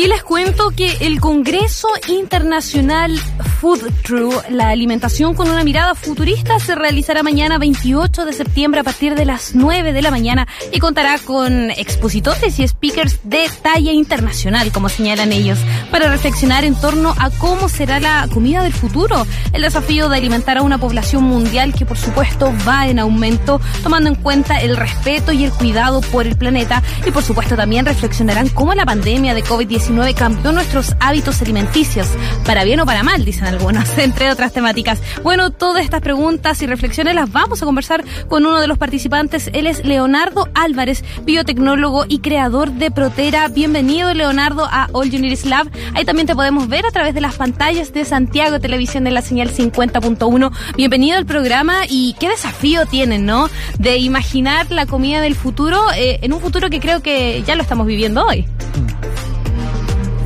Y les cuento que el Congreso Internacional Food True, la alimentación con una mirada futurista, se realizará mañana 28 de septiembre a partir de las 9 de la mañana y contará con expositores y speakers de talla internacional, como señalan ellos, para reflexionar en torno a cómo será la comida del futuro, el desafío de alimentar a una población mundial que por supuesto va en aumento, tomando en cuenta el respeto y el cuidado por el planeta. Y por supuesto también reflexionarán cómo la pandemia de COVID-19 cambió nuestros hábitos alimenticios, para bien o para mal, dicen algunas, entre otras temáticas. Bueno, todas estas preguntas y reflexiones las vamos a conversar con uno de los participantes. Él es Leonardo Álvarez, biotecnólogo y creador de Protera. Bienvenido, Leonardo, a All Unities Lab. Ahí también te podemos ver a través de las pantallas de Santiago Televisión de la señal 50.1. Bienvenido al programa y qué desafío tienen, ¿no? De imaginar la comida del futuro eh, en un futuro que creo que ya lo estamos viviendo hoy.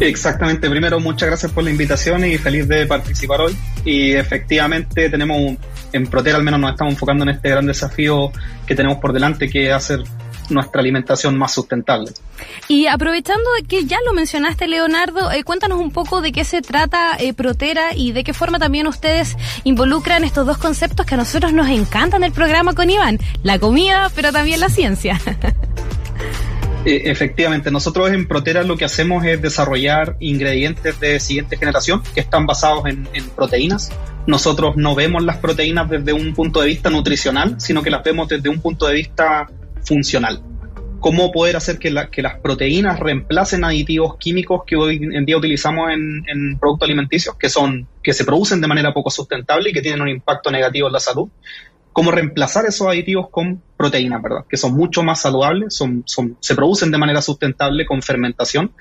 Exactamente, primero muchas gracias por la invitación y feliz de participar hoy. Y efectivamente tenemos, en Protera al menos nos estamos enfocando en este gran desafío que tenemos por delante, que es hacer nuestra alimentación más sustentable. Y aprovechando que ya lo mencionaste, Leonardo, eh, cuéntanos un poco de qué se trata eh, Protera y de qué forma también ustedes involucran estos dos conceptos que a nosotros nos encantan del programa con Iván, la comida, pero también la ciencia. Eh, efectivamente, nosotros en Protera lo que hacemos es desarrollar ingredientes de siguiente generación que están basados en, proteínas. Nosotros no vemos las proteínas desde un punto de vista nutricional, sino que las vemos desde un punto de vista funcional. Cómo poder hacer que, las proteínas reemplacen aditivos químicos que hoy en día utilizamos en, en productos alimenticios, que son que se producen de manera poco sustentable y que tienen un impacto negativo en la salud cómo reemplazar esos aditivos con proteínas, ¿verdad? Que son mucho más saludables, son, son, se producen de manera sustentable con fermentación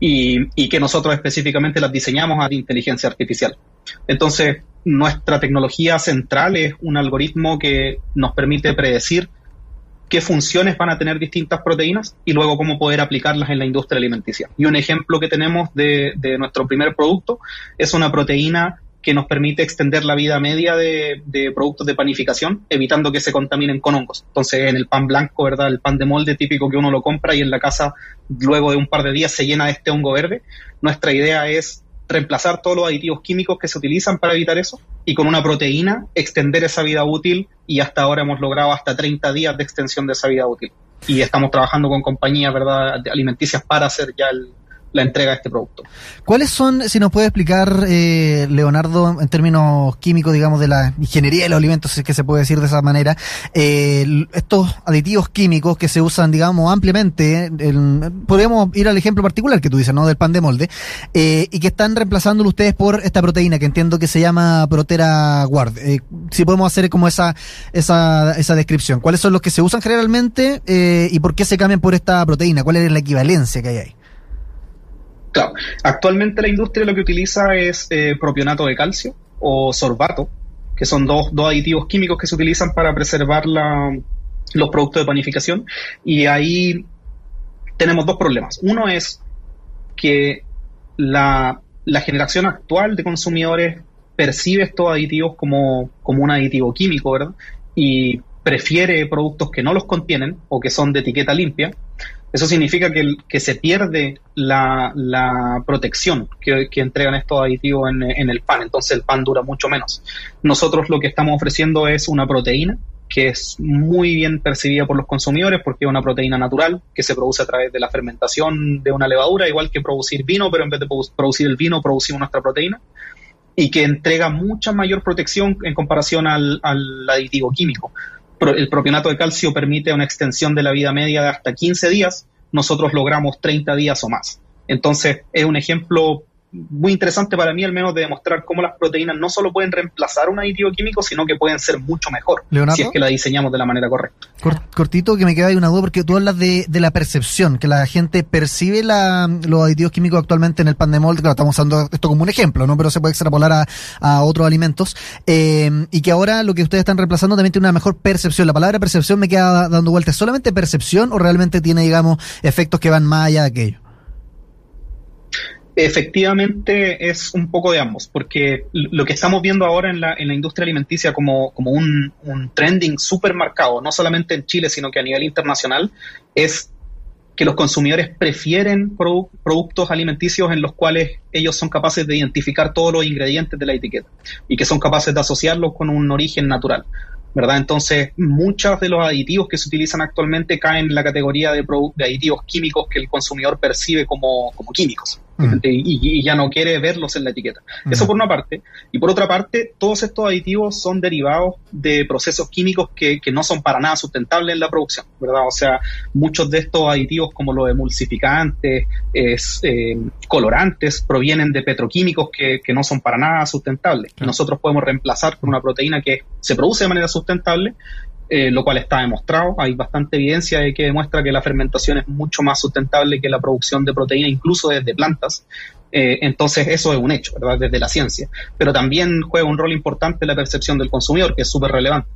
y, que nosotros específicamente las diseñamos a inteligencia artificial. Entonces, nuestra tecnología central es un algoritmo que nos permite predecir qué funciones van a tener distintas proteínas y luego cómo poder aplicarlas en la industria alimenticia. Y un ejemplo que tenemos de, de nuestro primer producto es una proteína que nos permite extender la vida media de, productos de panificación, evitando que se contaminen con hongos. Entonces, en el pan blanco, ¿verdad? El pan de molde típico que uno lo compra y en la casa, luego de un par de días, se llena de este hongo verde. Nuestra idea es reemplazar todos los aditivos químicos que se utilizan para evitar eso y con una proteína extender esa vida útil y hasta ahora hemos logrado hasta 30 días de extensión de esa vida útil. Y estamos trabajando con compañías ¿verdad? alimenticias para hacer ya el, la entrega de este producto. ¿Cuáles son, si nos puede explicar, eh, Leonardo, en términos químicos, digamos, de la ingeniería de los alimentos, si es que se puede decir de esa manera, eh, estos aditivos químicos que se usan, digamos, ampliamente, podemos ir al ejemplo particular que tú dices, ¿no? Del pan de molde, eh, y que están reemplazándolo ustedes por esta proteína que entiendo que se llama Protera Guard. si podemos hacer como esa, esa, esa descripción. ¿Cuáles son los que se usan generalmente y por qué se cambian por esta proteína? ¿Cuál es la equivalencia que hay ahí? Claro, actualmente la industria lo que utiliza es eh, propionato de calcio o sorbato, que son dos, dos aditivos químicos que se utilizan para preservar los productos de panificación. Y ahí tenemos dos problemas. Uno es que la, la generación actual de consumidores percibe estos aditivos como, como un aditivo químico, ¿verdad? Y prefiere productos que no los contienen o que son de etiqueta limpia eso significa que, que se pierde la, protección que, entregan estos aditivos en, el pan, entonces el pan dura mucho menos. Nosotros lo que estamos ofreciendo es una proteína que es muy bien percibida por los consumidores porque es una proteína natural que se produce a través de la fermentación de una levadura, igual que producir vino, pero en vez de producir el vino producimos nuestra proteína y que entrega mucha mayor protección en comparación al, al aditivo químico el propionato de calcio permite una extensión de la vida media de hasta 15 días, nosotros logramos 30 días o más. Entonces, es un ejemplo muy interesante para mí al menos de demostrar cómo las proteínas no solo pueden reemplazar un aditivo químico, sino que pueden ser mucho mejor si es que la diseñamos de la manera correcta. cortito, que me queda ahí una duda, porque tú hablas de, la percepción, que la gente percibe los aditivos químicos actualmente en el pan de molde, claro, estamos usando esto como un ejemplo, ¿no? pero se puede extrapolar a, otros alimentos, eh, y que ahora lo que ustedes están reemplazando también tiene una mejor percepción. La palabra percepción me queda dando vueltas, ¿solamente percepción o realmente tiene, digamos, efectos que van más allá de aquello? Efectivamente es un poco de ambos, porque lo que estamos viendo ahora en la, en la industria alimenticia como, un, trending súper marcado, no solamente en Chile, sino que a nivel internacional, es que los consumidores prefieren productos alimenticios en los cuales ellos son capaces de identificar todos los ingredientes de la etiqueta y que son capaces de asociarlos con un origen natural. ¿verdad? Entonces, muchos de los aditivos que se utilizan actualmente caen en la categoría de, aditivos químicos que el consumidor percibe como químicos. Mm. y, ya no quiere verlos en la etiqueta. Mm. Eso por una parte. Y por otra parte, todos estos aditivos son derivados de procesos químicos que, no son para nada sustentables en la producción, ¿verdad? O sea, muchos de estos aditivos como los emulsificantes, es, eh, colorantes, provienen de petroquímicos que, no son para nada sustentables. Nosotros podemos reemplazar con una proteína que se produce de manera sustentable eh, lo cual está demostrado. Hay bastante evidencia de que demuestra que la fermentación es mucho más sustentable que la producción de proteína, incluso desde plantas. Eh, entonces, eso es un hecho, ¿verdad? Desde la ciencia. Pero también juega un rol importante la percepción del consumidor, que es súper relevante.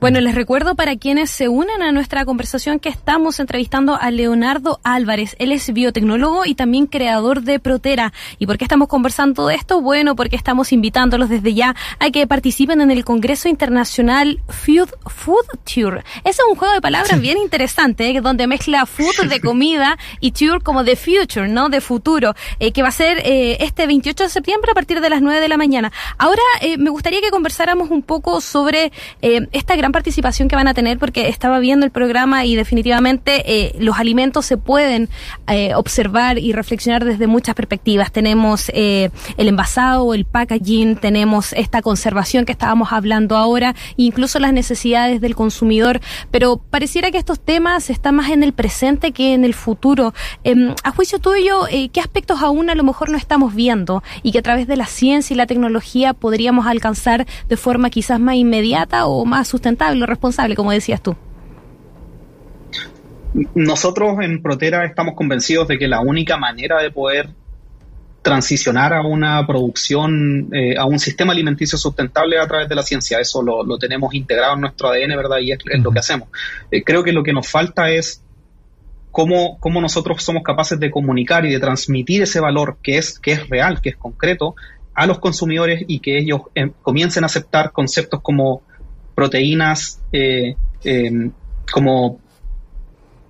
Bueno, les recuerdo para quienes se unen a nuestra conversación que estamos entrevistando a Leonardo Álvarez. Él es biotecnólogo y también creador de Protera. ¿Y por qué estamos conversando de esto? Bueno, porque estamos invitándolos desde ya a que participen en el Congreso Internacional Food, Food Tour. Ese es un juego de palabras bien interesante, ¿eh? donde mezcla food de comida y tour como de future, ¿no? De futuro, eh, que va a ser eh, este 28 de septiembre a partir de las 9 de la mañana. Ahora me gustaría que conversáramos un poco sobre esta gran participación que van a tener porque estaba viendo el programa y definitivamente eh, los alimentos se pueden eh, observar y reflexionar desde muchas perspectivas. Tenemos eh, el envasado, el packaging, tenemos esta conservación que estábamos hablando ahora, incluso las necesidades del consumidor, pero pareciera que estos temas están más en el presente que en el futuro. Em, a juicio tuyo, ¿qué aspectos aún a lo mejor no estamos viendo y que a través de la ciencia y la tecnología podríamos alcanzar de forma quizás más inmediata o más sustentable? Lo responsable, como decías tú. Nosotros en Protera estamos convencidos de que la única manera de poder transicionar a una producción, eh, a un sistema alimenticio sustentable a través de la ciencia. Eso lo, tenemos integrado en nuestro ADN, ¿verdad? Y es, lo que hacemos. Eh, creo que lo que nos falta es cómo, cómo, nosotros somos capaces de comunicar y de transmitir ese valor que es, que es real, que es concreto, a los consumidores y que ellos eh, comiencen a aceptar conceptos como proteínas eh, em, como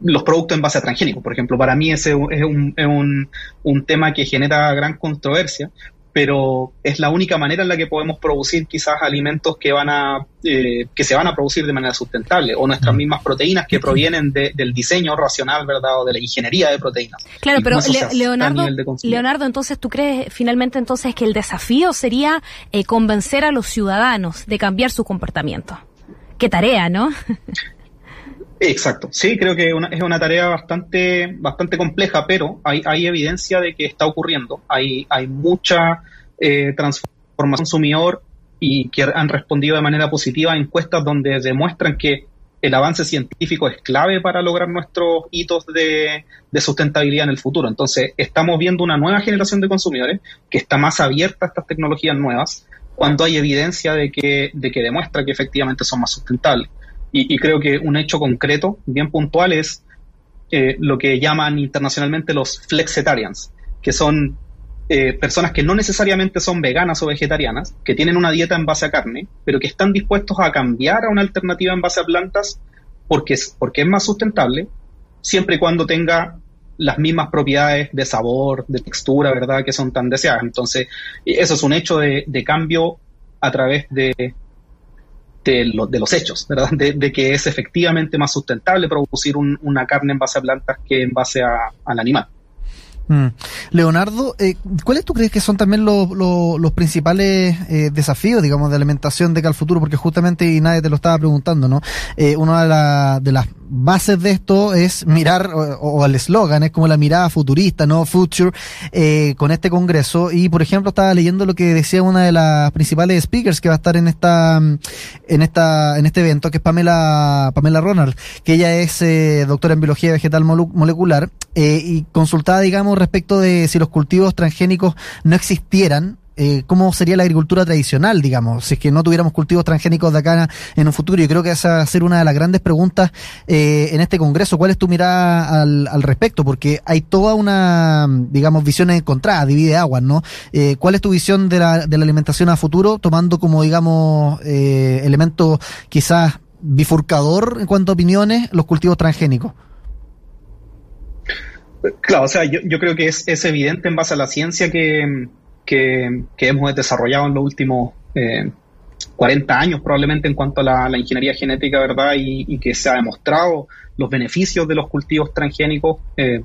los productos en base a transgénicos. Por ejemplo, para mí ese es un, es un, un tema que genera gran controversia, pero es la única manera en la que podemos producir quizás alimentos que van a eh, que se van a producir de manera sustentable o nuestras mismas proteínas que provienen del diseño racional verdad o de la ingeniería de proteínas. Claro pero Leonardo Leonardo entonces tú crees finalmente entonces que el desafío sería eh, convencer a los ciudadanos de cambiar su comportamiento qué tarea no Exacto, sí, creo que es una tarea bastante, bastante compleja, pero hay, hay evidencia de que está ocurriendo. Hay, hay mucha eh, transformación consumidor y que han respondido de manera positiva a encuestas donde demuestran que el avance científico es clave para lograr nuestros hitos de, de, sustentabilidad en el futuro. Entonces, estamos viendo una nueva generación de consumidores que está más abierta a estas tecnologías nuevas cuando hay evidencia de que, de que demuestra que efectivamente son más sustentables. Y, creo que un hecho concreto, bien puntual, es eh, lo que llaman internacionalmente los flexitarians, que son eh, personas que no necesariamente son veganas o vegetarianas, que tienen una dieta en base a carne, pero que están dispuestos a cambiar a una alternativa en base a plantas porque es, porque es más sustentable, siempre y cuando tenga las mismas propiedades de sabor, de textura, ¿verdad?, que son tan deseadas. Entonces, eso es un hecho de cambio a través de, de, de los hechos, ¿verdad? De, que es efectivamente más sustentable producir una carne en base a plantas que en base a, al animal. Mm. Leonardo, eh, ¿cuáles tú crees que son también los principales eh, desafíos, digamos, de alimentación de cara al futuro? Porque justamente, y nadie te lo estaba preguntando, ¿no? Eh, una de, las bases de esto es mirar, o, el eslogan es como la mirada futurista, ¿no? Future, eh, con este congreso. Y, por ejemplo, estaba leyendo lo que decía una de las principales speakers que va a estar en esta, en esta, en este evento, que es Pamela, Pamela Ronald, que ella es eh, doctora en biología vegetal molecular, eh, y consultada, digamos, respecto de si los cultivos transgénicos no existieran, eh, cómo sería la agricultura tradicional, digamos, si es que no tuviéramos cultivos transgénicos de acá en un futuro. Yo creo que esa va a ser una de las grandes preguntas eh, en este Congreso. ¿Cuál es tu mirada al, al, respecto? Porque hay toda una, digamos, visión encontrada, divide aguas, ¿no? Eh, ¿Cuál es tu visión de la, de la alimentación a futuro, tomando como, digamos, eh, elemento quizás bifurcador en cuanto a opiniones los cultivos transgénicos? Claro, o sea, yo, creo que es, es, evidente en base a la ciencia que, que, hemos desarrollado en los últimos eh, 40 años probablemente en cuanto a la, ingeniería genética, ¿verdad? Y, y, que se ha demostrado los beneficios de los cultivos transgénicos. Eh,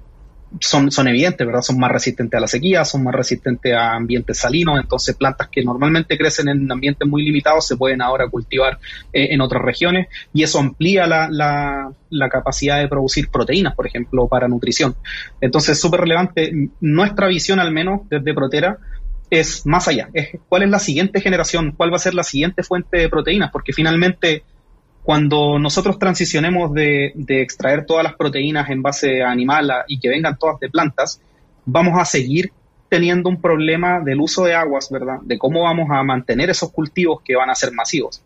son, son evidentes, ¿verdad? Son más resistentes a la sequía, son más resistentes a ambientes salinos, entonces plantas que normalmente crecen en ambientes muy limitados se pueden ahora cultivar eh, en otras regiones y eso amplía la, la, la, capacidad de producir proteínas, por ejemplo, para nutrición. Entonces es súper relevante. Nuestra visión, al menos desde Protera, es más allá. Es cuál es la siguiente generación, cuál va a ser la siguiente fuente de proteínas, porque finalmente cuando nosotros transicionemos de, extraer todas las proteínas en base animal y que vengan todas de plantas, vamos a seguir teniendo un problema del uso de aguas, ¿verdad? De cómo vamos a mantener esos cultivos que van a ser masivos.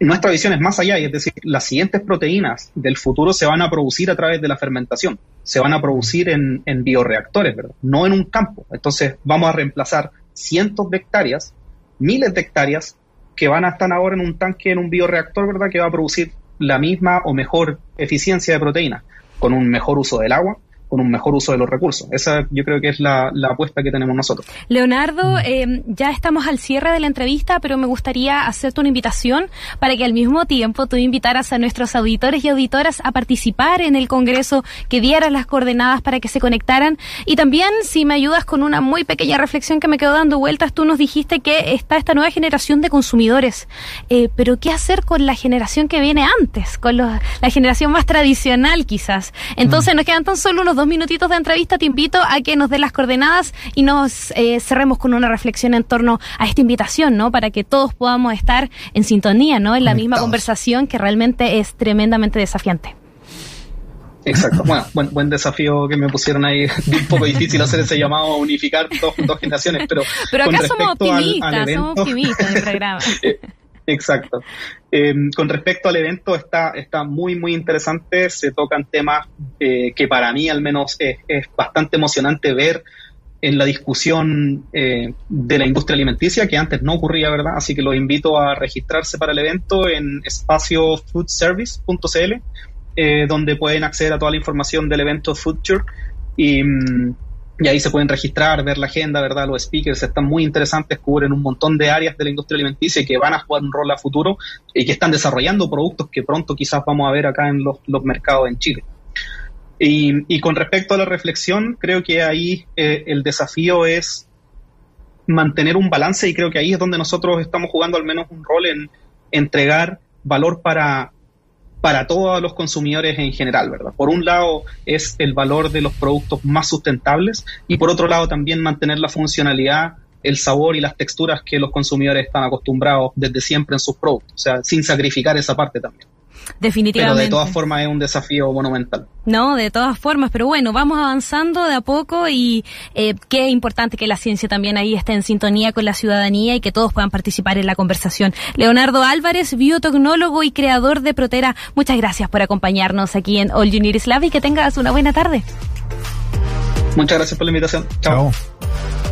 Nuestra visión es más allá, y es decir, las siguientes proteínas del futuro se van a producir a través de la fermentación, se van a producir en bioreactores, ¿verdad? No en un campo. Entonces vamos a reemplazar cientos de hectáreas, miles de hectáreas que van a estar ahora en un tanque, en un bioreactor, ¿verdad? Que va a producir la misma o mejor eficiencia de proteína, con un mejor uso del agua, con un mejor uso de los recursos. Esa yo creo que es la, la apuesta que tenemos nosotros. Leonardo, eh, ya estamos al cierre de la entrevista, pero me gustaría hacerte una invitación para que al mismo tiempo tú invitaras a nuestros auditores y auditoras a participar en el Congreso, que dieras las coordenadas para que se conectaran. Y también, si me ayudas con una muy pequeña reflexión que me quedó dando vueltas, tú nos dijiste que está esta nueva generación de consumidores. Eh, pero ¿qué hacer con la generación que viene antes? Con los, la generación más tradicional quizás. Entonces mm. nos quedan tan solo unos dos minutitos de entrevista, te invito a que nos dé las coordenadas y nos eh, cerremos con una reflexión en torno a esta invitación, ¿no? Para que todos podamos estar en sintonía, ¿no? En la misma conversación que realmente es tremendamente desafiante. Exacto. Bueno, buen, buen desafío que me pusieron ahí. Un poco difícil hacer ese llamado a unificar dos, dos generaciones, pero. Pero acá somos optimistas, al, al evento, somos optimistas en el programa. Exacto. Eh, con respecto al evento está, está muy, muy interesante. Se tocan temas eh, que para mí al menos es, es, bastante emocionante ver en la discusión eh, de la industria alimenticia, que antes no ocurría, ¿verdad? Así que los invito a registrarse para el evento en espaciofoodservice.cl, eh, donde pueden acceder a toda la información del evento Future y... Y ahí se pueden registrar, ver la agenda, ¿verdad? Los speakers están muy interesantes, cubren un montón de áreas de la industria alimenticia que van a jugar un rol a futuro y que están desarrollando productos que pronto quizás vamos a ver acá en los, los mercados en Chile. Y, y, con respecto a la reflexión, creo que ahí eh, el desafío es mantener un balance y creo que ahí es donde nosotros estamos jugando al menos un rol en entregar valor para, para todos los consumidores en general, ¿verdad? Por un lado es el valor de los productos más sustentables y por otro lado también mantener la funcionalidad, el sabor y las texturas que los consumidores están acostumbrados desde siempre en sus productos, o sea, sin sacrificar esa parte también. Definitivamente. Pero de todas formas es un desafío monumental. No, de todas formas, pero bueno, vamos avanzando de a poco y eh, qué importante que la ciencia también ahí esté en sintonía con la ciudadanía y que todos puedan participar en la conversación. Leonardo Álvarez, biotecnólogo y creador de Protera, muchas gracias por acompañarnos aquí en All You Need Is y que tengas una buena tarde. Muchas gracias por la invitación. Chao. Chao.